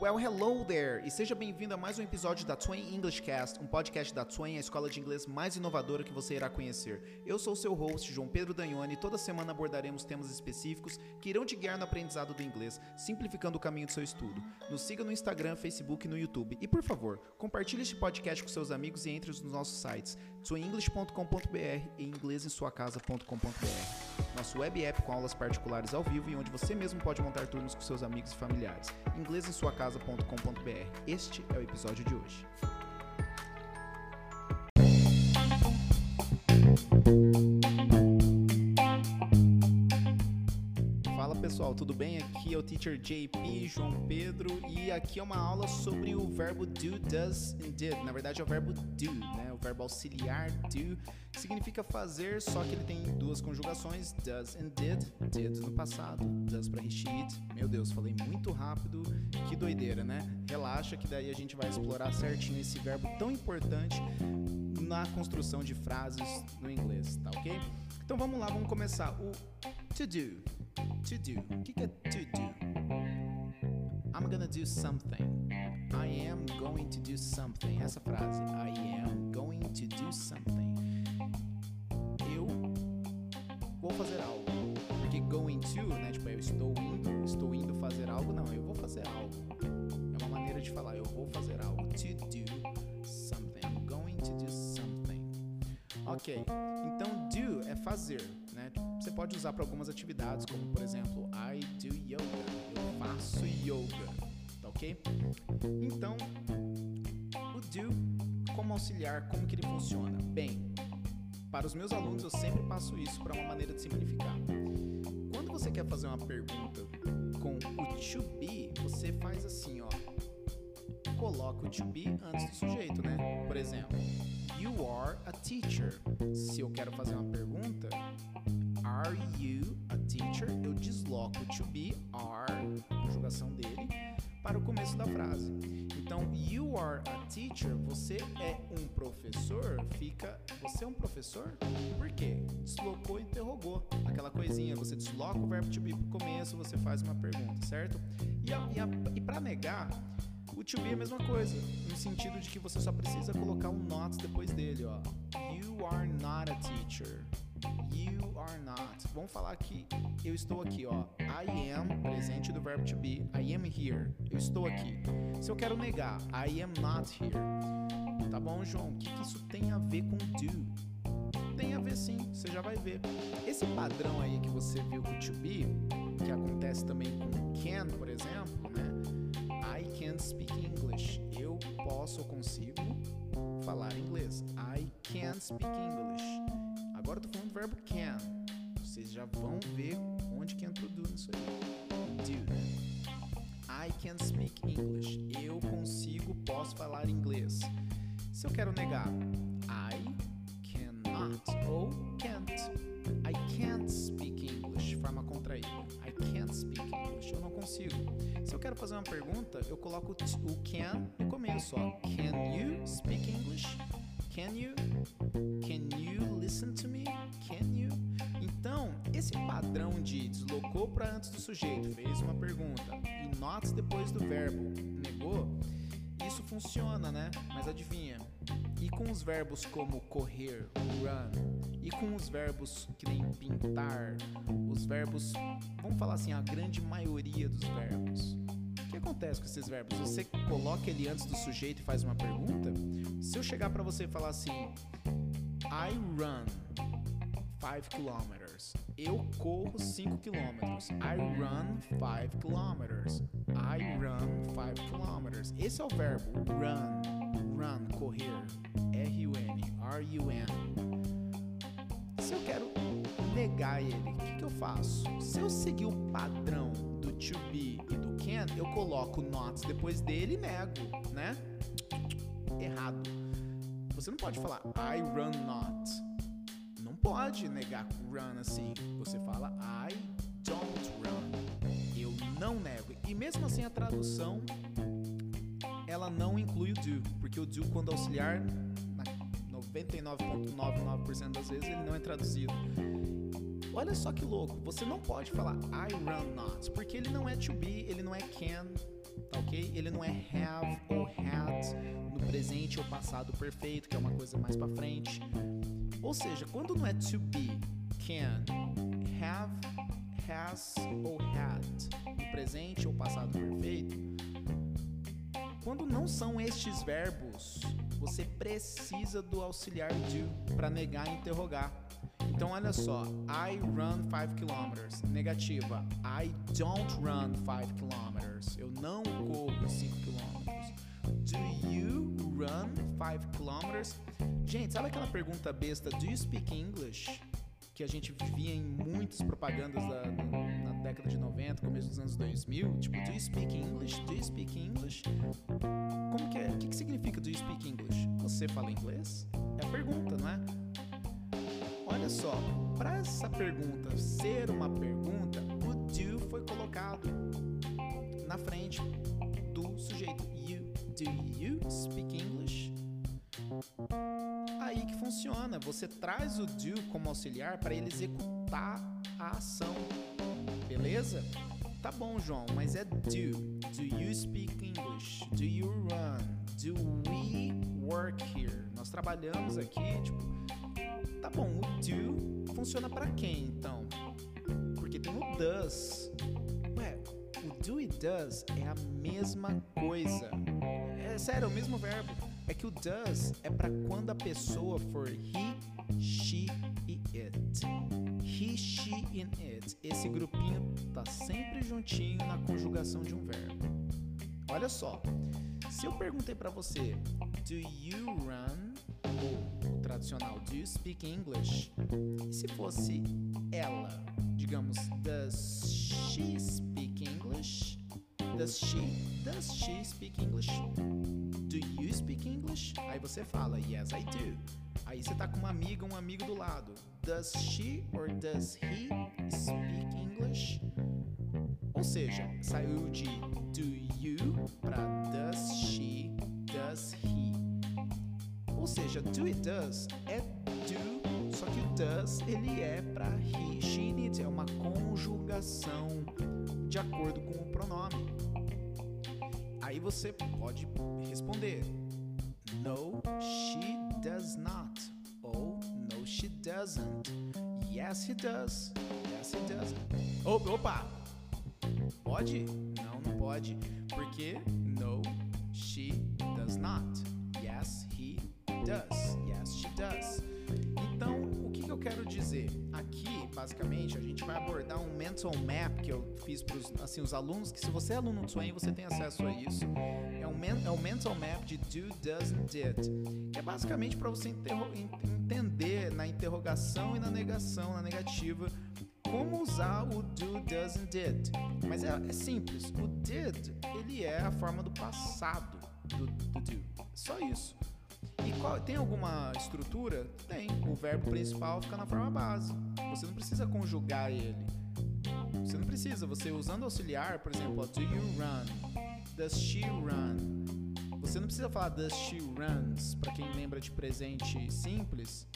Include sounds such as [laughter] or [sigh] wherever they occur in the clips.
Well, hello there! E seja bem-vindo a mais um episódio da Twain English Cast, um podcast da Twain, a escola de inglês mais inovadora que você irá conhecer. Eu sou seu host, João Pedro Danhone, e toda semana abordaremos temas específicos que irão te guiar no aprendizado do inglês, simplificando o caminho do seu estudo. Nos siga no Instagram, Facebook e no YouTube. E, por favor, compartilhe este podcast com seus amigos e entre nos nossos sites twainenglish.com.br e inglesemsuacasa.com.br. Nosso web app com aulas particulares ao vivo e onde você mesmo pode montar turnos com seus amigos e familiares. Inglês em sua casa casa.com.br. Este é o episódio de hoje. Pessoal, tudo bem? Aqui é o Teacher JP João Pedro e aqui é uma aula sobre o verbo do, does and did. Na verdade é o verbo do, né? O verbo auxiliar do significa fazer, só que ele tem duas conjugações, does and did. Did no passado, does para repeat. Meu Deus, falei muito rápido, que doideira, né? Relaxa que daí a gente vai explorar certinho esse verbo tão importante na construção de frases no inglês, tá ok? Então vamos lá, vamos começar. O to do. To do. O que é to do? I'm gonna do something. I am going to do something. Essa frase. I am going to do something. Eu vou fazer algo. Porque going to, né? Tipo, eu estou indo, estou indo fazer algo. Não, eu vou fazer algo. É uma maneira de falar. Eu vou fazer algo. To do something. I'm going to do something. Ok. Então, do é fazer, né? Você pode usar para algumas atividades, como por exemplo, I do yoga. Eu faço yoga. Tá ok? Então, o do, como auxiliar, como que ele funciona? Bem, para os meus alunos eu sempre passo isso para uma maneira de simplificar. Quando você quer fazer uma pergunta com o to be, você faz assim, ó. Coloca o to be antes do sujeito, né? Por exemplo, you are a teacher. Se eu quero fazer uma pergunta, are you a teacher? Eu desloco to be, are, conjugação dele, para o começo da frase. Então, you are a teacher, você é um professor, fica, você é um professor? Por quê? Deslocou e interrogou. Aquela coisinha, você desloca o verbo to be para o começo, você faz uma pergunta, certo? E, e, e para negar, o to be é a mesma coisa, no sentido de que você só precisa colocar um not depois dele, ó. You are not a teacher. You are not. Vamos falar que eu estou aqui, ó. I am, presente do verbo to be. I am here. Eu estou aqui. Se eu quero negar, I am not here. Tá bom, João? O que, que isso tem a ver com do? Tem a ver sim, você já vai ver. Esse padrão aí que você viu com to be, que acontece também com can, por exemplo, né? I can speak English. Eu posso ou consigo falar inglês. I can speak English. Agora eu tô falando do verbo can. Vocês já vão ver onde que entra o do nisso aí. Do? I can speak English. Eu consigo, posso falar inglês. Se eu quero negar, I cannot ou can't. I can't speak quero fazer uma pergunta, eu coloco o can no começo. Ó. Can you speak English? Can you? Can you listen to me? Can you? Então, esse padrão de deslocou para antes do sujeito, fez uma pergunta e not depois do verbo, negou, isso funciona, né? Mas adivinha? E com os verbos como correr, run, e com os verbos que nem pintar, os verbos, vamos falar assim, a grande maioria dos verbos. Acontece com esses verbos? Você coloca ele antes do sujeito e faz uma pergunta. Se eu chegar para você e falar assim, I run 5 kilometers. Eu corro 5 kilometros. I run 5 kilometers. I run 5 kilometers. Esse é o verbo run. Run, correr. R-U-N. R-U-N. Se eu quero negar ele, o que, que eu faço? Se eu seguir o padrão do to be e do can, eu coloco not depois dele e nego, né? Errado. Você não pode falar I run not. Não pode negar run assim. Você fala I don't run. Eu não nego. E mesmo assim a tradução ela não inclui o do, porque o do quando auxiliar 99,99% das vezes ele não é traduzido. Olha só que louco, você não pode falar I run not, porque ele não é to be, ele não é can, tá ok? Ele não é have ou had no presente ou passado perfeito, que é uma coisa mais para frente. Ou seja, quando não é to be, can, have, has ou had no presente ou passado perfeito, quando não são estes verbos, você precisa do auxiliar do para negar e interrogar. Então olha só, I run 5 kilometers. Negativa, I don't run 5 kilometers. Eu não corro 5 quilômetros. Do you run 5 kilometers? Gente, sabe aquela pergunta besta, do you speak English? Que a gente via em muitas propagandas da, na, década de 90, começo dos anos 2000. Tipo, do you speak English? Do you speak English? Como que é? O que, que significa do you speak English? Você fala inglês? É a pergunta, não é? Olha só, para essa pergunta ser uma pergunta, o do foi colocado na frente do sujeito you. Do you speak English? Aí que funciona, você traz o do como auxiliar para ele executar a ação. Beleza? Tá bom, João, mas é do. Do you speak English? Do you run? Do we work here? Nós trabalhamos aqui, tipo, Tá bom, o do funciona para quem então? Porque tem o does. Ué, o do e does é a mesma coisa. É sério, é o mesmo verbo. É que o does é para quando a pessoa for he, she e it. He, she and it. Esse grupinho tá sempre juntinho na conjugação de um verbo. Olha só. Se eu perguntei para você, do you run? Ou o tradicional, do you speak English? E se fosse ela, digamos, does she speak English? Does she? Does she speak English? Do you speak English? Aí você fala, yes, I do. Aí você tá com uma amiga, um amigo do lado. Does she or does he speak English? Ou seja, saiu de do you para does she, does he. Ou seja, do e does é do, só que o does ele é para he, she it, é uma conjugação de acordo com o pronome. Aí você pode responder No, she does not. Ou no, she doesn't. Yes, he does. Yes, he does. Opa! Pode? Não, não pode. Porque no, she does not. Yes, he does. Yes, she does. Então, o que, eu quero dizer? Aqui, basicamente, a gente vai abordar um mental map que eu fiz para assim, os alunos, que se você é aluno do Swain, você tem acesso a isso. É um, é um mental map de do, does did. Que é basicamente para você entender na interrogação e na negação, na negativa, como usar o do, does and did. Mas é, é, simples. O did, ele é a forma do passado do, do do. Só isso. E qual, tem alguma estrutura? Tem. O verbo principal fica na forma base. Você não precisa conjugar ele. Você não precisa. Você usando auxiliar, por exemplo, do you run? Does she run? Você não precisa falar does she runs, para quem lembra de presente simples.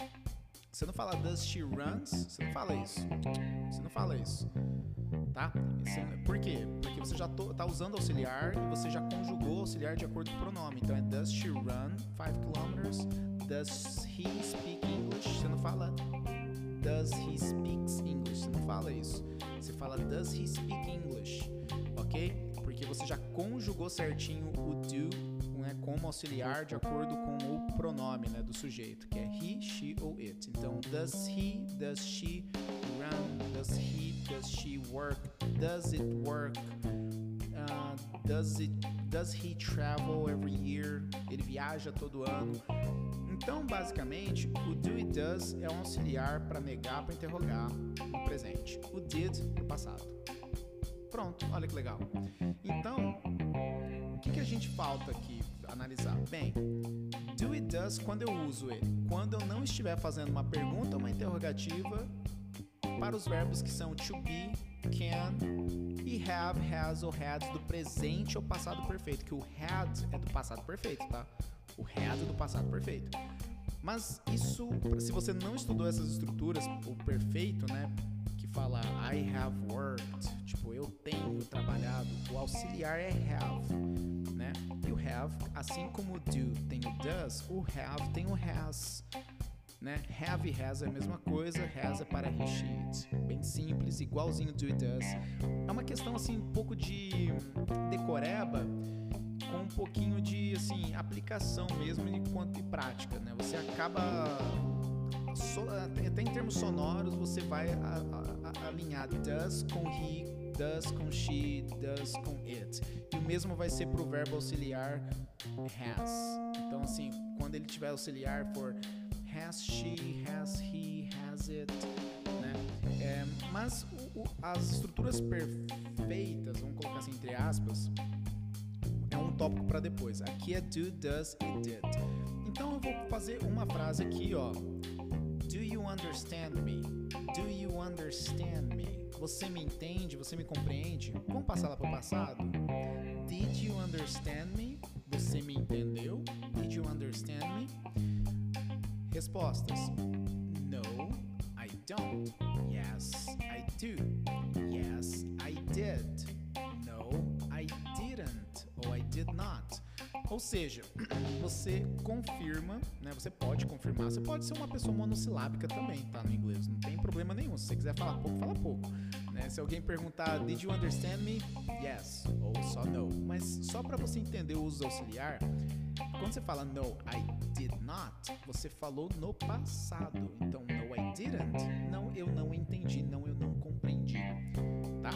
Você não fala does she runs? Você não fala isso. Você não fala isso. Tá? por quê? Porque você já está usando auxiliar e você já conjugou auxiliar de acordo com o pronome. Então é does she run 5 kilometers? Does he speak English? Você não fala does he speaks English. Você não fala isso. Você fala does he speak English. Ok? Porque você já conjugou certinho o do como auxiliar de acordo com o pronome né, do sujeito, que é he, she ou it. Então, does he, does she run, does he, does she work, does it work, uh, does, it, does he travel every year, ele viaja todo ano. Então, basicamente, o do e does é um auxiliar para negar, para interrogar no presente. O did no passado. Pronto, olha que legal. Então, o que, que a gente falta aqui? Analisar. Bem, do e does quando eu uso ele? Quando eu não estiver fazendo uma pergunta ou uma interrogativa para os verbos que são to be, can e have, has ou had do presente ou passado perfeito, que o had é do passado perfeito, tá? O had é do passado perfeito. Mas isso, se você não estudou essas estruturas, o perfeito, né, que fala I have worked, eu tenho trabalhado. O auxiliar é have, né? E o have, assim como o do tem o does, o have tem o has. Né? Have e has é a mesma coisa, has é para he, she, it. Bem simples, igualzinho do e does. É uma questão assim, um pouco de decoreba com um pouquinho de assim aplicação mesmo enquanto prática, né? Você acaba so, até em termos sonoros você vai a, a, a, alinhar does com he, does com she, does com it. E o mesmo vai ser pro verbo auxiliar has. Então assim, quando ele tiver auxiliar for has she, has he, has it, né? É, mas o, o, as estruturas perfeitas, vamos colocar assim entre aspas, é um tópico para depois. Aqui é do, does e did. Então eu vou fazer uma frase aqui, ó. Do you understand me? Do you understand me? Você me entende? Você me compreende? Vamos passar lá para o passado? Did you understand me? Você me entendeu? Did you understand me? Respostas: No, I don't. Yes, I do. Yes, I did. Ou seja, você confirma, né? Você pode confirmar. Você pode ser uma pessoa monossilábica também, tá? No inglês. Não tem problema nenhum. Se você quiser falar pouco, fala pouco. Né? Se alguém perguntar, did you understand me? Yes. Ou só no. Mas só para você entender o uso auxiliar, quando você fala no, I did not, você falou no passado. Então, no, I didn't. Não, eu não entendi. Não, eu não compreendi. Tá?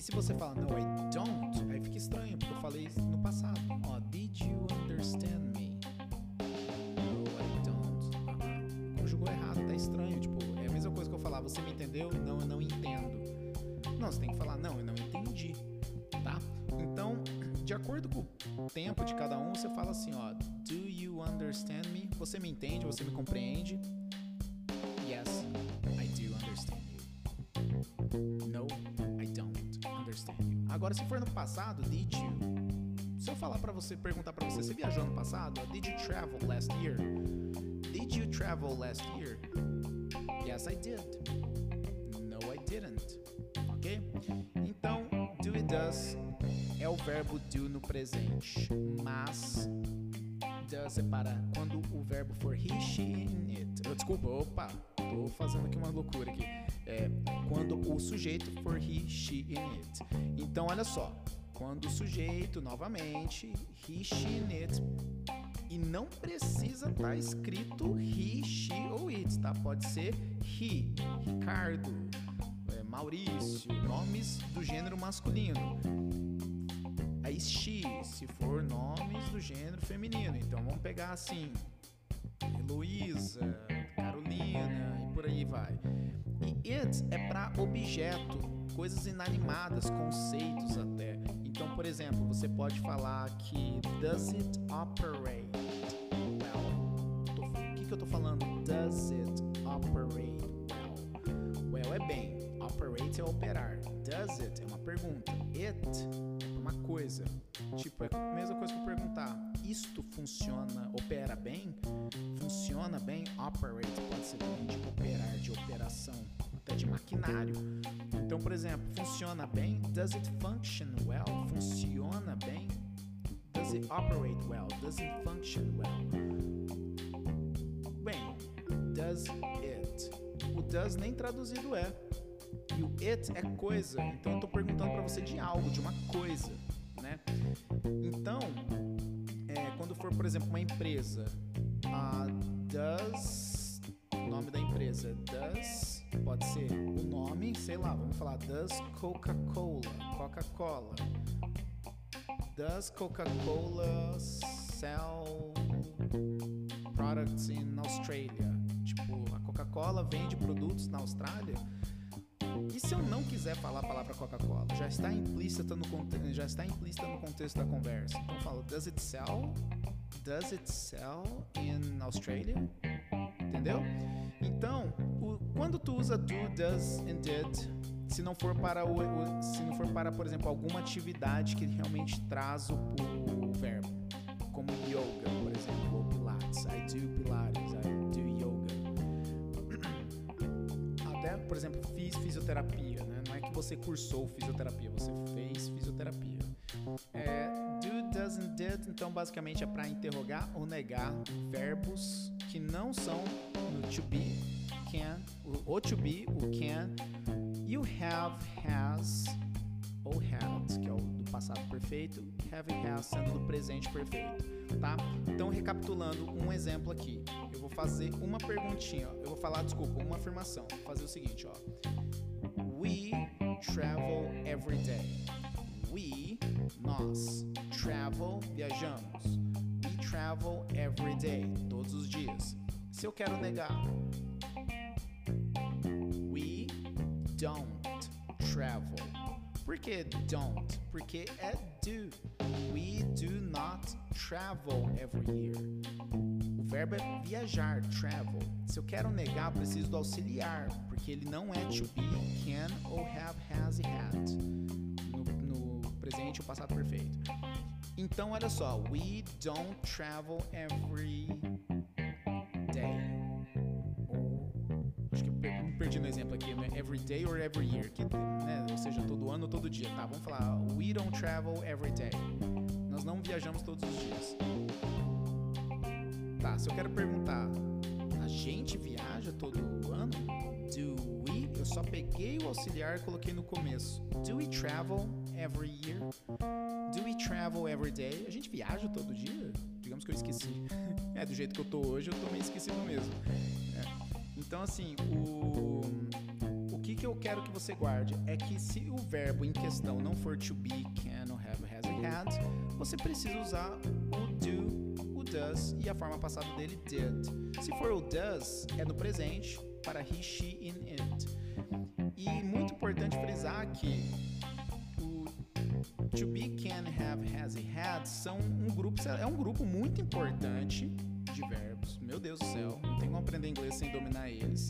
E se você fala no, I don't, aí fica estranho, porque eu falei no passado. Ó, did you understand me? No, I don't. Conjugou errado, tá estranho. Tipo, é a mesma coisa que eu falar, você me entendeu? Não, eu não entendo. Não, você tem que falar, não, eu não entendi. Tá? Então, de acordo com o tempo de cada um, você fala assim, ó, do you understand me? Você me entende? Você me compreende? Yes, I do understand you. No, I don't understand you. Agora, se for no passado, did you? Falar para você, perguntar para você, você viajou no passado? Did you travel last year? Did you travel last year? Yes, I did. No, I didn't. Ok? Então, do e does é o verbo do no presente, mas does é para quando o verbo for he, she, and it. Oh, desculpa, opa, tô fazendo aqui uma loucura aqui. É quando o sujeito for he, she, and it. Então, olha só, quando o sujeito, novamente, he, she, it, e não precisa estar tá escrito he, she ou it, tá? Pode ser he, Ricardo, é, Maurício, nomes do gênero masculino aí she, se for nomes do gênero feminino. Então vamos pegar assim: Heloísa, Carolina e por aí vai. E it é para objeto, coisas inanimadas, conceitos até. Então, por exemplo, você pode falar que does it operate well? O que, que eu tô falando? Does it operate well? Well é bem. Operate é operar. Does it é uma pergunta. It uma coisa. Tipo, é a mesma coisa que eu perguntar: isto funciona, opera bem? Funciona bem? Operate pode ser também de operar, de operação, de maquinário. Então, por exemplo, funciona bem? Does it function well? Funciona bem? Does it operate well? Does it function well? Bem, does it? O does nem traduzido é. E o it é coisa. Então eu tô perguntando para você de algo, de uma coisa, né? Então, é, quando for, por exemplo, uma empresa, a does, o nome da empresa, does, pode ser o nome, sei lá, vamos falar, does Coca-Cola, Coca-Cola. Does Coca-Cola sell products in Australia? Tipo, a Coca-Cola vende produtos na Austrália? E se eu não quiser falar a palavra Coca-Cola? Já está implícita no já está implícita no contexto da conversa. Então eu falo does it sell? Does it sell in Australia? Entendeu? Quando tu usa do, does and did, se não for para o, o, se não for para, por exemplo, alguma atividade que realmente traz o, o verbo, como yoga, por exemplo, ou pilates, I do pilates, I do yoga. [coughs] Até, por exemplo, fiz fisioterapia, né? Não é que você cursou fisioterapia, você fez fisioterapia. É, do, does and did, então basicamente é para interrogar ou negar verbos que não são no to be, can, o to be, o can, you have, has ou had, que é o do passado perfeito, have e has sendo do presente perfeito, tá? Então, recapitulando um exemplo aqui, eu vou fazer uma perguntinha, ó. eu vou falar, desculpa, uma afirmação, vou fazer o seguinte, ó. We travel every day. We, nós, travel, viajamos. We travel every day, todos os dias. Se eu quero negar, don't travel. Por que don't? Porque é do. We do not travel every year. O verbo é viajar, travel. Se eu quero negar, preciso do auxiliar, porque ele não é to be, can ou have, has e had. No, no presente ou passado perfeito. Então, olha só. We don't travel every day perdi no exemplo aqui, né? Every day or every year, que, né? ou seja, todo ano ou todo dia, tá? Vamos falar, we don't travel every day. Nós não viajamos todos os dias. Tá, se eu quero perguntar, a gente viaja todo ano? Do we? Eu só peguei o auxiliar e coloquei no começo. Do we travel every year? Do we travel every day? A gente viaja todo dia? Digamos que eu esqueci. [laughs] é, do jeito que eu tô hoje, eu tô meio esquecido mesmo. Então, assim, o, o que, que eu quero que você guarde é que se o verbo em questão não for to be, can, have, has had, você precisa usar o do, o does e a forma passada dele did. Se for o does, é no presente para he, she, in, it. E muito importante frisar que to be, can, have, has had são um grupo, é um grupo muito importante de verbos. Meu Deus do céu, não tem como aprender inglês sem dominar eles.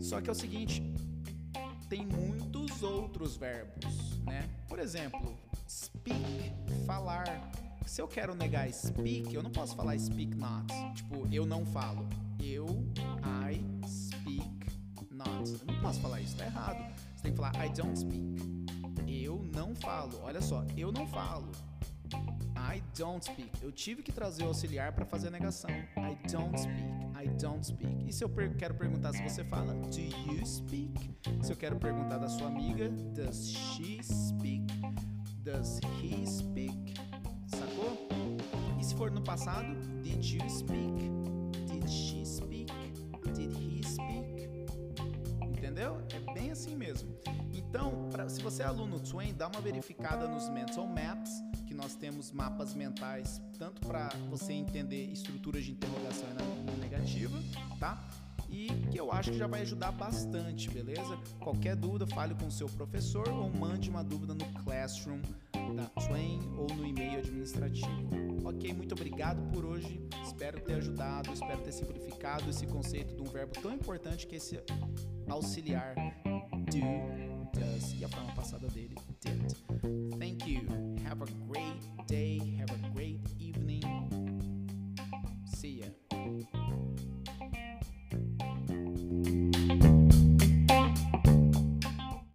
Só que é o seguinte, tem muitos outros verbos, né? Por exemplo, speak, falar. Se eu quero negar speak, eu não posso falar speak not. Tipo, eu não falo. Eu, I speak not. Eu não posso falar isso, tá errado. Você tem que falar I don't speak. Eu não falo. Olha só, eu não falo. Don't speak. Eu tive que trazer o auxiliar para fazer a negação. I don't speak. I don't speak. E se eu per quero perguntar se você fala Do you speak? Se eu quero perguntar da sua amiga Does she speak? Does he speak? Sacou? E se for no passado Did you speak? Did she speak? Did he speak? Entendeu? É bem assim mesmo. Então, pra, se você é aluno Twain, dá uma verificada nos mental maps nós temos mapas mentais tanto para você entender estruturas de interrogação e negativa, tá? E que eu acho que já vai ajudar bastante, beleza? Qualquer dúvida, fale com o seu professor ou mande uma dúvida no Classroom da Twain ou no e-mail administrativo. Ok, muito obrigado por hoje. Espero ter ajudado, espero ter simplificado esse conceito de um verbo tão importante que é esse auxiliar do, does e a forma passada dele did. Have a great